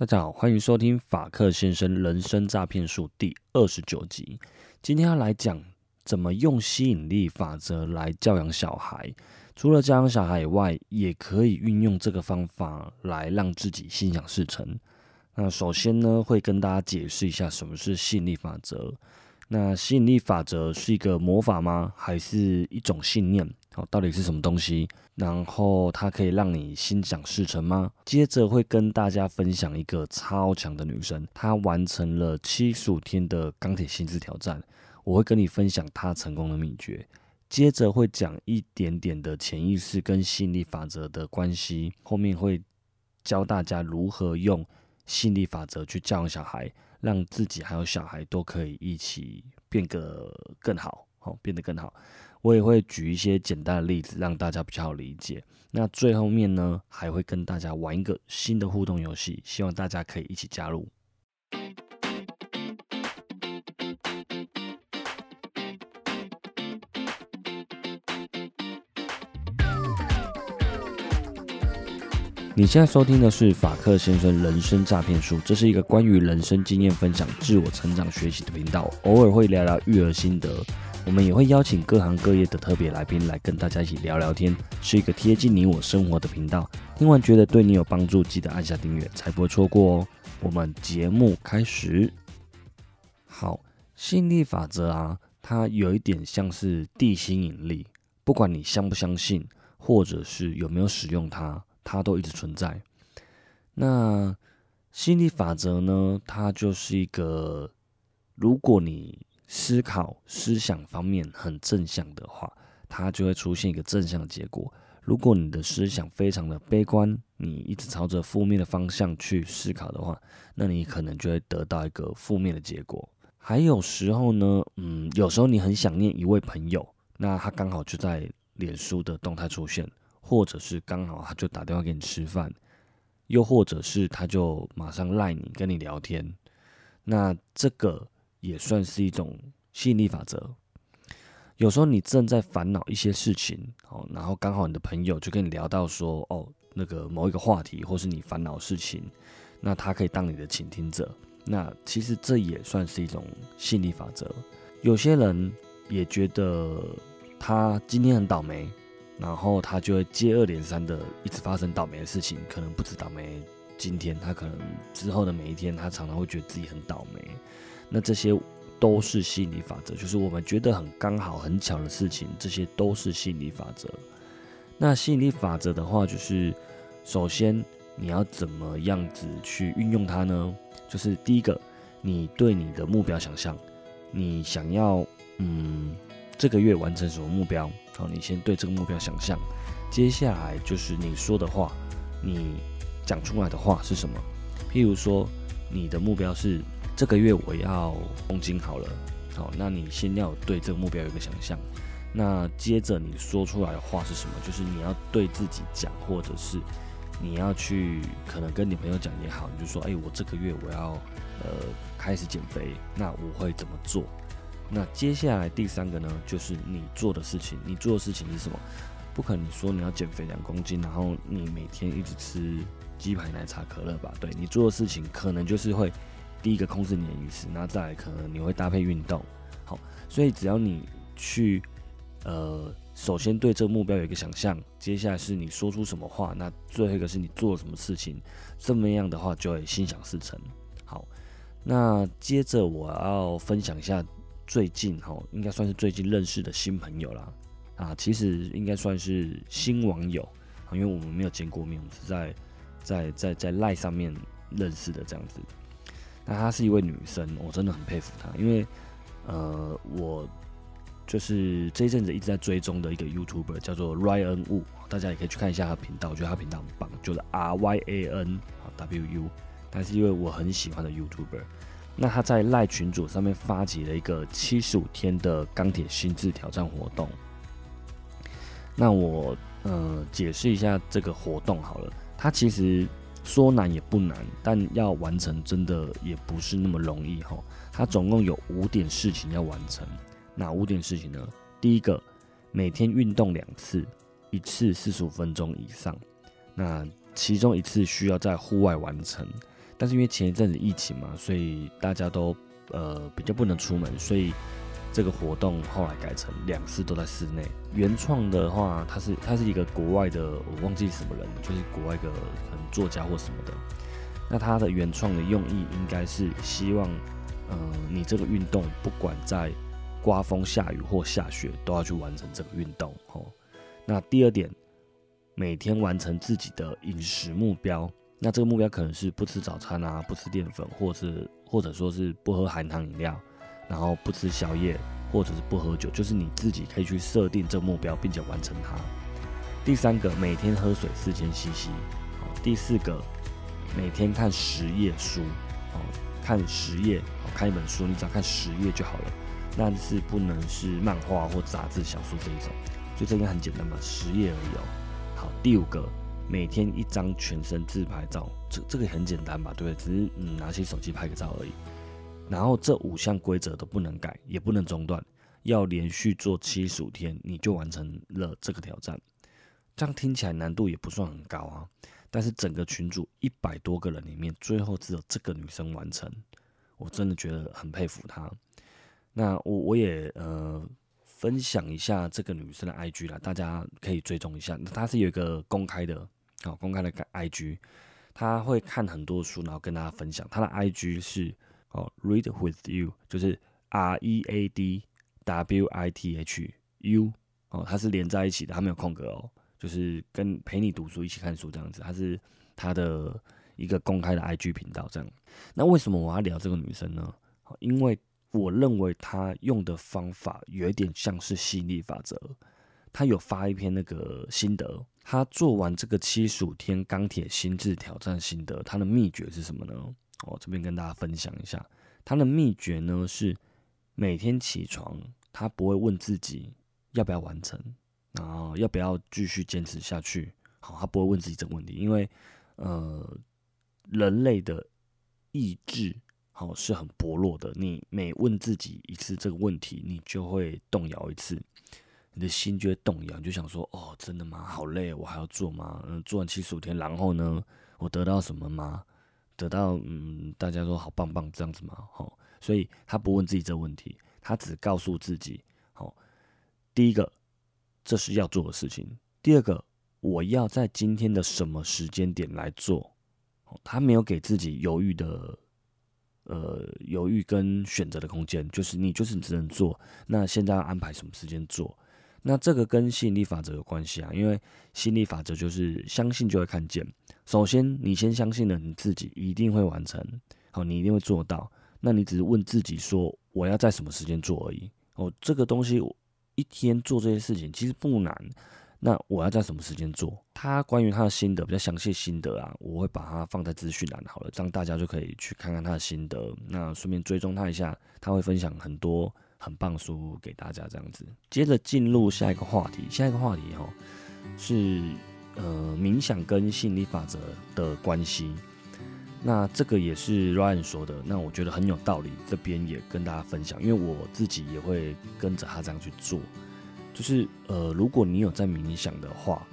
大家好，欢迎收听法克先生人生诈骗术第二十九集。今天要来讲怎么用吸引力法则来教养小孩。除了教养小孩以外，也可以运用这个方法来让自己心想事成。那首先呢，会跟大家解释一下什么是吸引力法则。那吸引力法则是一个魔法吗？还是一种信念？好，到底是什么东西？然后它可以让你心想事成吗？接着会跟大家分享一个超强的女生，她完成了七十五天的钢铁心智挑战。我会跟你分享她成功的秘诀。接着会讲一点点的潜意识跟吸引力法则的关系。后面会教大家如何用吸引力法则去教养小孩，让自己还有小孩都可以一起变得更好，好变得更好。我也会举一些简单的例子，让大家比较好理解。那最后面呢，还会跟大家玩一个新的互动游戏，希望大家可以一起加入。你现在收听的是法克先生人生诈骗术，这是一个关于人生经验分享、自我成长学习的频道，偶尔会聊聊育儿心得。我们也会邀请各行各业的特别来宾来跟大家一起聊聊天，是一个贴近你我生活的频道。听完觉得对你有帮助，记得按下订阅，才不会错过哦。我们节目开始。好，吸引力法则啊，它有一点像是地心引力，不管你相不相信，或者是有没有使用它，它都一直存在。那吸引力法则呢，它就是一个，如果你思考思想方面很正向的话，它就会出现一个正向的结果。如果你的思想非常的悲观，你一直朝着负面的方向去思考的话，那你可能就会得到一个负面的结果。还有时候呢，嗯，有时候你很想念一位朋友，那他刚好就在脸书的动态出现，或者是刚好他就打电话给你吃饭，又或者是他就马上赖你跟你聊天，那这个。也算是一种吸引力法则。有时候你正在烦恼一些事情，哦，然后刚好你的朋友就跟你聊到说，哦，那个某一个话题，或是你烦恼事情，那他可以当你的倾听者。那其实这也算是一种吸引力法则。有些人也觉得他今天很倒霉，然后他就会接二连三的一直发生倒霉的事情，可能不止倒霉今天，他可能之后的每一天，他常常会觉得自己很倒霉。那这些都是吸引力法则，就是我们觉得很刚好、很巧的事情，这些都是吸引力法则。那吸引力法则的话，就是首先你要怎么样子去运用它呢？就是第一个，你对你的目标想象，你想要嗯这个月完成什么目标？好，你先对这个目标想象。接下来就是你说的话，你讲出来的话是什么？譬如说，你的目标是。这个月我要公斤好了，好，那你先要对这个目标有一个想象，那接着你说出来的话是什么？就是你要对自己讲，或者是你要去可能跟你朋友讲也好，你就说，哎，我这个月我要呃开始减肥，那我会怎么做？那接下来第三个呢，就是你做的事情，你做的事情是什么？不可能说你要减肥两公斤，然后你每天一直吃鸡排、奶茶、可乐吧？对你做的事情可能就是会。第一个控制你的饮食，那再来可能你会搭配运动，好，所以只要你去，呃，首先对这个目标有一个想象，接下来是你说出什么话，那最后一个是你做了什么事情，这么样的话就会心想事成。好，那接着我要分享一下最近哈，应该算是最近认识的新朋友啦，啊，其实应该算是新网友，因为我们没有见过面，我们是在在在在赖上面认识的这样子。那她是一位女生，我真的很佩服她，因为，呃，我就是这一阵子一直在追踪的一个 YouTuber 叫做 Ryan Wu，大家也可以去看一下他频道，我觉得他频道很棒，就是 R Y A N W U，但是因为我很喜欢的 YouTuber，那他在赖群组上面发起了一个七十五天的钢铁心智挑战活动，那我呃解释一下这个活动好了，他其实。说难也不难，但要完成真的也不是那么容易哈。它总共有五点事情要完成，哪五点事情呢？第一个，每天运动两次，一次四十五分钟以上，那其中一次需要在户外完成。但是因为前一阵子疫情嘛，所以大家都呃比较不能出门，所以这个活动后来改成两次都在室内。原创的话，他是他是一个国外的，我忘记什么人，就是国外一个可能作家或什么的。那他的原创的用意应该是希望，呃，你这个运动不管在刮风下雨或下雪，都要去完成这个运动。哦，那第二点，每天完成自己的饮食目标。那这个目标可能是不吃早餐啊，不吃淀粉，或是或者说是不喝含糖饮料，然后不吃宵夜，或者是不喝酒，就是你自己可以去设定这个目标，并且完成它。第三个，每天喝水四千 CC。好，第四个，每天看十页书。哦，看十页，看一本书，你只要看十页就好了。但是不能是漫画或杂志、小说这一种，所以这应该很简单吧？十页而已哦。好，第五个。每天一张全身自拍照，这这个很简单吧，对不对？只是嗯拿起手机拍个照而已。然后这五项规则都不能改，也不能中断，要连续做七十五天，你就完成了这个挑战。这样听起来难度也不算很高啊。但是整个群组一百多个人里面，最后只有这个女生完成，我真的觉得很佩服她。那我我也呃。分享一下这个女生的 IG 啦，大家可以追踪一下。她是有一个公开的，好公开的 IG，她会看很多书，然后跟大家分享。她的 IG 是哦，Read with you，就是 R E A D W I T H U，哦，它是连在一起的，它没有空格哦，就是跟陪你读书一起看书这样子。它是它的一个公开的 IG 频道这样。那为什么我要聊这个女生呢？因为我认为她用的方法有点像是吸引力法则。她有发一篇那个心得，她做完这个七十五天钢铁心智挑战心得，她的秘诀是什么呢？我这边跟大家分享一下。他的秘诀呢是每天起床，他不会问自己要不要完成，然后要不要继续坚持下去。好，他不会问自己这个问题，因为呃，人类的意志。哦，是很薄弱的。你每问自己一次这个问题，你就会动摇一次，你的心就会动摇，你就想说：哦，真的吗？好累，我还要做吗？嗯，做完七十五天，然后呢，我得到什么吗？得到嗯，大家说好棒棒这样子嘛？好，所以他不问自己这个问题，他只告诉自己：好，第一个，这是要做的事情；第二个，我要在今天的什么时间点来做。他没有给自己犹豫的。呃，犹豫跟选择的空间，就是你就是只能做。那现在要安排什么时间做？那这个跟吸引力法则有关系啊，因为吸引力法则就是相信就会看见。首先，你先相信了你自己一定会完成，好，你一定会做到。那你只是问自己说，我要在什么时间做而已。哦，这个东西我一天做这些事情其实不难。那我要在什么时间做？他关于他的心得比较详细心得啊，我会把它放在资讯栏好了，这样大家就可以去看看他的心得。那顺便追踪他一下，他会分享很多很棒书给大家。这样子，接着进入下一个话题。下一个话题哈是呃冥想跟吸引力法则的关系。那这个也是 Ryan 说的，那我觉得很有道理。这边也跟大家分享，因为我自己也会跟着他这样去做。就是呃，如果你有在冥想的话，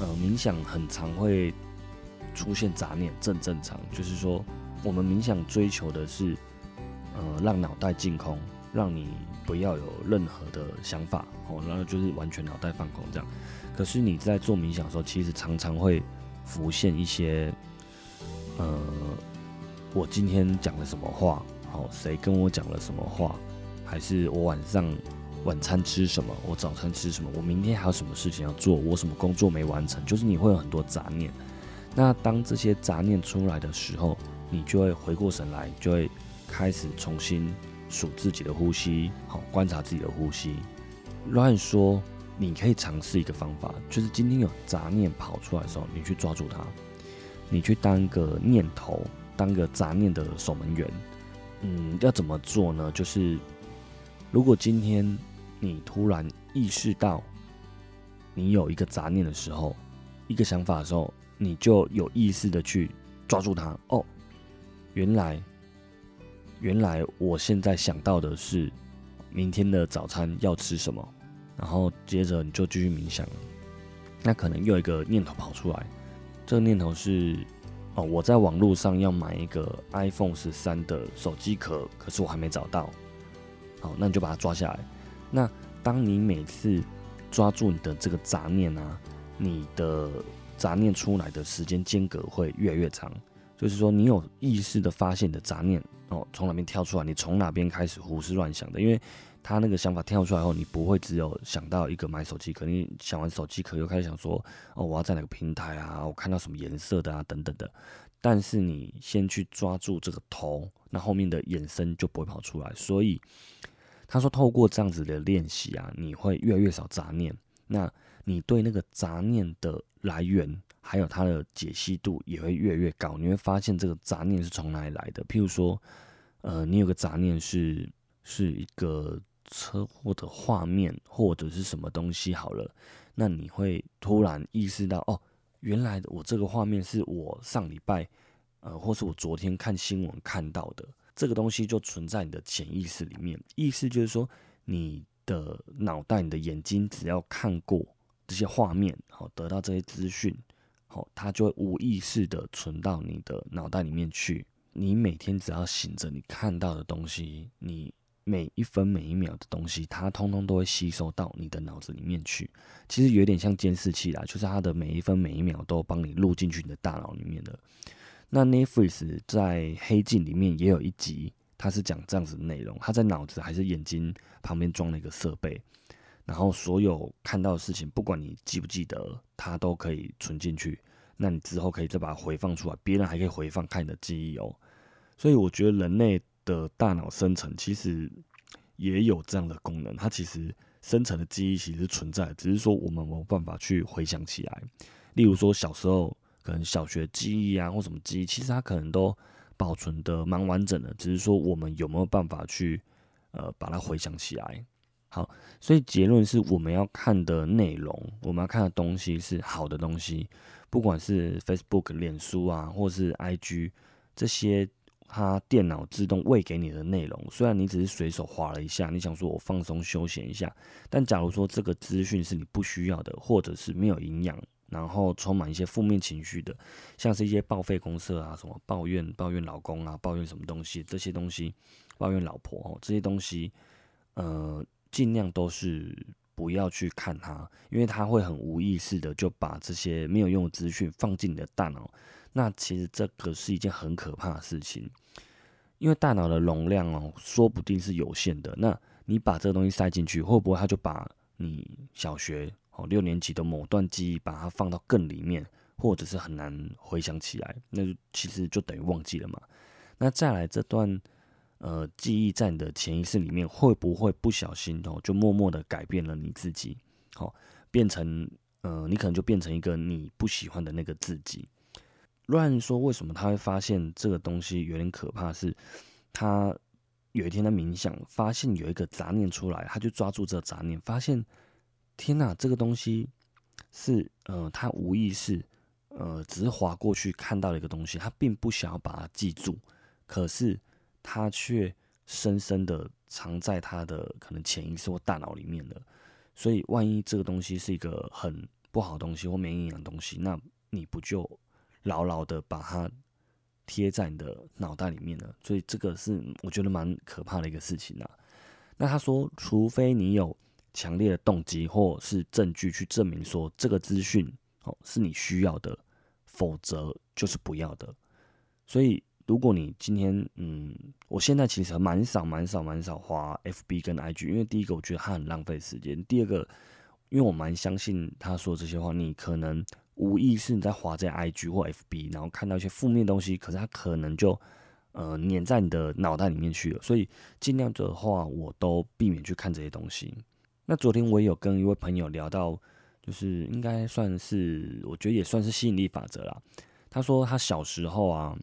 呃，冥想很常会出现杂念，正正常。就是说，我们冥想追求的是，呃，让脑袋净空，让你不要有任何的想法，哦，然后就是完全脑袋放空这样。可是你在做冥想的时候，其实常常会浮现一些，呃，我今天讲了什么话，好，谁跟我讲了什么话，还是我晚上。晚餐吃什么？我早餐吃什么？我明天还有什么事情要做？我什么工作没完成？就是你会有很多杂念。那当这些杂念出来的时候，你就会回过神来，就会开始重新数自己的呼吸，好观察自己的呼吸。乱说，你可以尝试一个方法，就是今天有杂念跑出来的时候，你去抓住它，你去当个念头，当个杂念的守门员。嗯，要怎么做呢？就是如果今天。你突然意识到，你有一个杂念的时候，一个想法的时候，你就有意识的去抓住它。哦，原来，原来我现在想到的是明天的早餐要吃什么，然后接着你就继续冥想。那可能又一个念头跑出来，这个念头是哦，我在网络上要买一个 iPhone 十三的手机壳，可是我还没找到。好，那你就把它抓下来。那当你每次抓住你的这个杂念啊，你的杂念出来的时间间隔会越来越长。就是说，你有意识的发现你的杂念哦，从哪边跳出来，你从哪边开始胡思乱想的？因为他那个想法跳出来后，你不会只有想到一个买手机壳，你想完手机壳又开始想说，哦，我要在哪个平台啊？我看到什么颜色的啊？等等的。但是你先去抓住这个头，那后面的衍生就不会跑出来。所以他说，透过这样子的练习啊，你会越来越少杂念。那你对那个杂念的来源。还有它的解析度也会越来越高，你会发现这个杂念是从哪里来的。譬如说，呃，你有个杂念是是一个车祸的画面，或者是什么东西好了，那你会突然意识到，哦，原来我这个画面是我上礼拜，呃，或是我昨天看新闻看到的，这个东西就存在你的潜意识里面。意思就是说，你的脑袋、你的眼睛只要看过这些画面，好，得到这些资讯。好，它就会无意识的存到你的脑袋里面去。你每天只要醒着，你看到的东西，你每一分每一秒的东西，它通通都会吸收到你的脑子里面去。其实有点像监视器啦，就是它的每一分每一秒都帮你录进去你的大脑里面的。那 Netflix 在《黑镜》里面也有一集，它是讲这样子的内容。他在脑子还是眼睛旁边装了一个设备。然后所有看到的事情，不管你记不记得，它都可以存进去。那你之后可以再把它回放出来，别人还可以回放看你的记忆哦。所以我觉得人类的大脑生成其实也有这样的功能，它其实生成的记忆其实存在，只是说我们没有办法去回想起来。例如说小时候可能小学记忆啊或什么记忆，其实它可能都保存的蛮完整的，只是说我们有没有办法去呃把它回想起来。好，所以结论是我们要看的内容，我们要看的东西是好的东西，不管是 Facebook、脸书啊，或是 IG 这些，它电脑自动喂给你的内容，虽然你只是随手划了一下，你想说我放松休闲一下，但假如说这个资讯是你不需要的，或者是没有营养，然后充满一些负面情绪的，像是一些报废公社啊，什么抱怨抱怨老公啊，抱怨什么东西，这些东西，抱怨老婆哦，这些东西，呃。尽量都是不要去看它，因为它会很无意识的就把这些没有用的资讯放进你的大脑。那其实这个是一件很可怕的事情，因为大脑的容量哦，说不定是有限的。那你把这个东西塞进去，会不会它就把你小学哦六年级的某段记忆把它放到更里面，或者是很难回想起来？那其实就等于忘记了嘛。那再来这段。呃，记忆在你的潜意识里面，会不会不小心哦，就默默的改变了你自己？好，变成呃，你可能就变成一个你不喜欢的那个自己。乱说，为什么他会发现这个东西有点可怕？是，他有一天他冥想，发现有一个杂念出来，他就抓住这杂念，发现天哪，这个东西是呃，他无意识呃，只是划过去看到了一个东西，他并不想要把它记住，可是。他却深深的藏在他的可能潜意识或大脑里面了，所以万一这个东西是一个很不好的东西或没营养的东西，那你不就牢牢的把它贴在你的脑袋里面了？所以这个是我觉得蛮可怕的一个事情啊。那他说，除非你有强烈的动机或是证据去证明说这个资讯哦是你需要的，否则就是不要的。所以。如果你今天，嗯，我现在其实蛮少、蛮少、蛮少花 FB 跟 IG，因为第一个我觉得它很浪费时间，第二个，因为我蛮相信他说这些话，你可能无意识你在划在 IG 或 FB，然后看到一些负面东西，可是它可能就呃粘在你的脑袋里面去了，所以尽量的话，我都避免去看这些东西。那昨天我也有跟一位朋友聊到，就是应该算是，我觉得也算是吸引力法则啦。他说他小时候啊。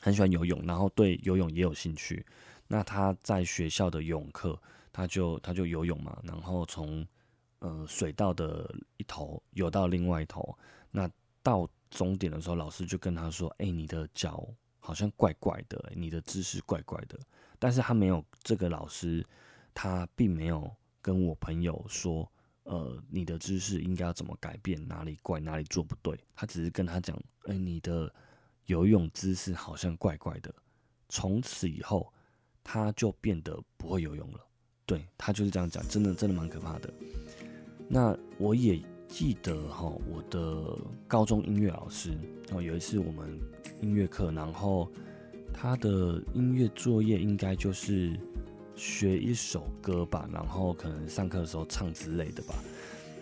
很喜欢游泳，然后对游泳也有兴趣。那他在学校的游泳课，他就他就游泳嘛，然后从呃水道的一头游到另外一头。那到终点的时候，老师就跟他说：“哎，你的脚好像怪怪的，你的姿势怪怪的。”但是他没有这个老师，他并没有跟我朋友说：“呃，你的姿势应该要怎么改变，哪里怪，哪里做不对。”他只是跟他讲：“哎，你的。”游泳姿势好像怪怪的，从此以后他就变得不会游泳了。对他就是这样讲，真的真的蛮可怕的。那我也记得哈，我的高中音乐老师哦，有一次我们音乐课，然后他的音乐作业应该就是学一首歌吧，然后可能上课的时候唱之类的吧。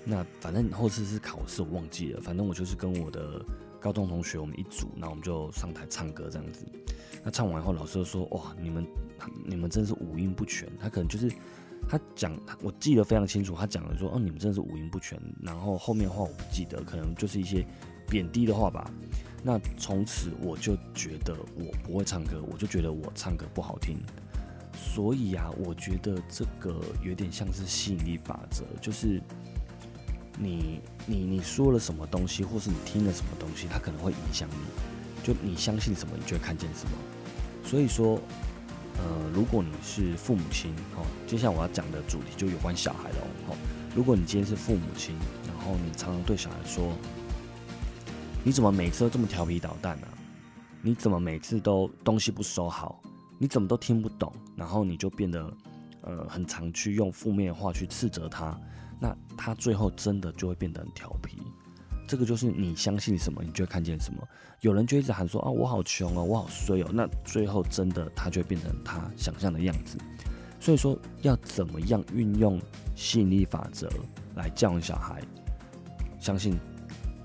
那反正后次是考试，我忘记了。反正我就是跟我的高中同学我们一组，那我们就上台唱歌这样子。那唱完以后，老师就说：“哇，你们你们真是五音不全。”他可能就是他讲，我记得非常清楚，他讲的说：“哦，你们真的是五音不全。”然后后面话我不记得，可能就是一些贬低的话吧。那从此我就觉得我不会唱歌，我就觉得我唱歌不好听。所以啊，我觉得这个有点像是吸引力法则，就是。你你你说了什么东西，或是你听了什么东西，它可能会影响你。就你相信什么，你就会看见什么。所以说，呃，如果你是父母亲，哦，接下来我要讲的主题就有关小孩了哦。如果你今天是父母亲，然后你常常对小孩说：“你怎么每次都这么调皮捣蛋呢？你怎么每次都东西不收好？你怎么都听不懂？”然后你就变得呃很常去用负面的话去斥责他。那他最后真的就会变得很调皮，这个就是你相信什么，你就会看见什么。有人就一直喊说啊，我好穷哦，我好衰哦。那最后真的他就会变成他想象的样子。所以说，要怎么样运用吸引力法则来教育小孩？相信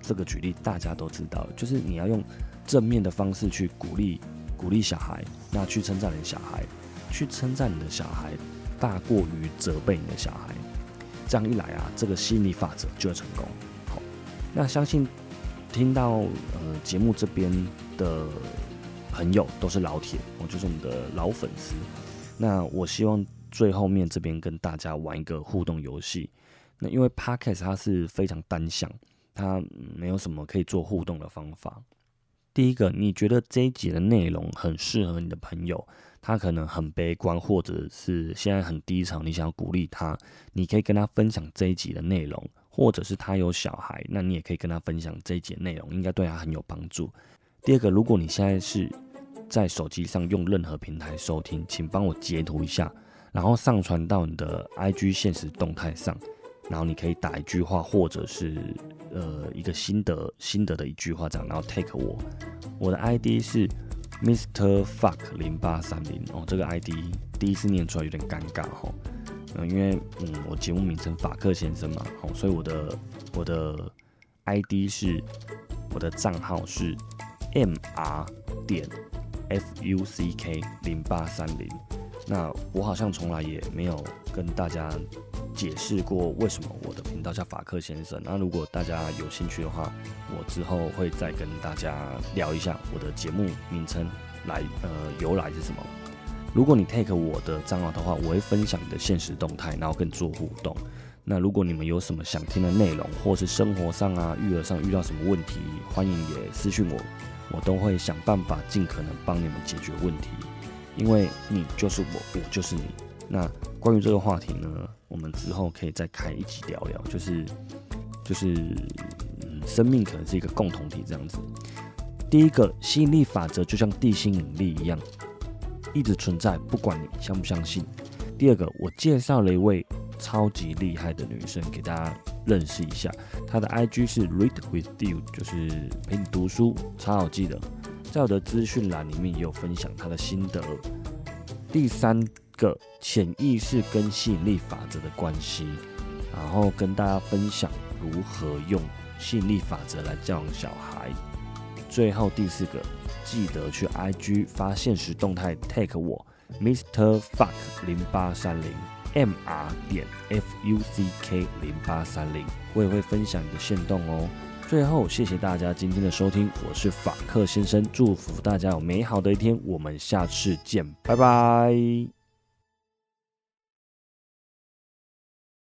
这个举例大家都知道，就是你要用正面的方式去鼓励鼓励小孩，那去称赞你的小孩，去称赞你的小孩，大过于责备你的小孩。这样一来啊，这个吸引力法则就会成功。好，那相信听到呃节目这边的朋友都是老铁，我就是我们的老粉丝。那我希望最后面这边跟大家玩一个互动游戏。那因为 Podcast 它是非常单向，它没有什么可以做互动的方法。第一个，你觉得这一集的内容很适合你的朋友，他可能很悲观，或者是现在很低潮，你想要鼓励他，你可以跟他分享这一集的内容，或者是他有小孩，那你也可以跟他分享这一集内容，应该对他很有帮助。第二个，如果你现在是在手机上用任何平台收听，请帮我截图一下，然后上传到你的 IG 现实动态上，然后你可以打一句话，或者是。呃，一个心得心得的一句话这样，然后 take 我，我的 ID 是 Mr Fuck 零八三零哦，这个 ID 第一次念出来有点尴尬哈，嗯，因为嗯我节目名称法克先生嘛，哦，所以我的我的 ID 是我的账号是 Mr 点 Fuck 零八三零，那我好像从来也没有跟大家。解释过为什么我的频道叫法克先生。那如果大家有兴趣的话，我之后会再跟大家聊一下我的节目名称来呃由来是什么。如果你 take 我的账号的话，我会分享你的现实动态，然后跟你做互动。那如果你们有什么想听的内容，或是生活上啊、育儿上遇到什么问题，欢迎也私信我，我都会想办法尽可能帮你们解决问题。因为你就是我，我就是你。那关于这个话题呢？我们之后可以再开一集聊聊，就是就是，生命可能是一个共同体这样子。第一个吸引力法则就像地心引力一样，一直存在，不管你相不相信。第二个，我介绍了一位超级厉害的女生给大家认识一下，她的 IG 是 Read with you，就是陪你读书，超好记的。在我的资讯栏里面也有分享她的心得。第三。个潜意识跟吸引力法则的关系，然后跟大家分享如何用吸引力法则来教育小孩。最后第四个，记得去 IG 发现实动态 take 我 Mr Fuck 零八三零 M R 点 F U C K 零八三零，我也会分享你的线动哦。最后，谢谢大家今天的收听，我是法克先生，祝福大家有美好的一天，我们下次见，拜拜。